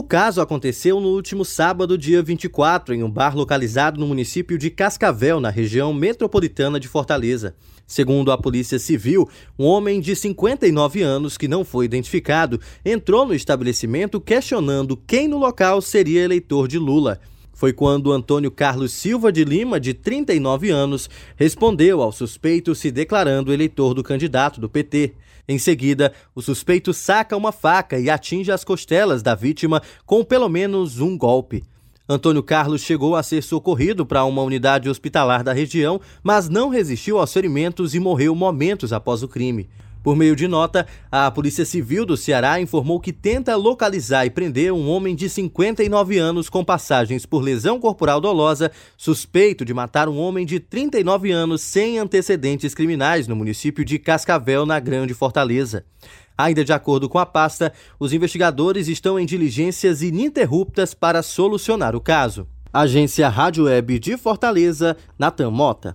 O caso aconteceu no último sábado, dia 24, em um bar localizado no município de Cascavel, na região metropolitana de Fortaleza. Segundo a Polícia Civil, um homem de 59 anos, que não foi identificado, entrou no estabelecimento questionando quem no local seria eleitor de Lula. Foi quando Antônio Carlos Silva de Lima, de 39 anos, respondeu ao suspeito se declarando eleitor do candidato do PT. Em seguida, o suspeito saca uma faca e atinge as costelas da vítima com pelo menos um golpe. Antônio Carlos chegou a ser socorrido para uma unidade hospitalar da região, mas não resistiu aos ferimentos e morreu momentos após o crime. Por meio de nota, a Polícia Civil do Ceará informou que tenta localizar e prender um homem de 59 anos com passagens por lesão corporal dolosa, suspeito de matar um homem de 39 anos sem antecedentes criminais no município de Cascavel, na Grande Fortaleza. Ainda de acordo com a pasta, os investigadores estão em diligências ininterruptas para solucionar o caso. Agência Rádio Web de Fortaleza, Natan Mota.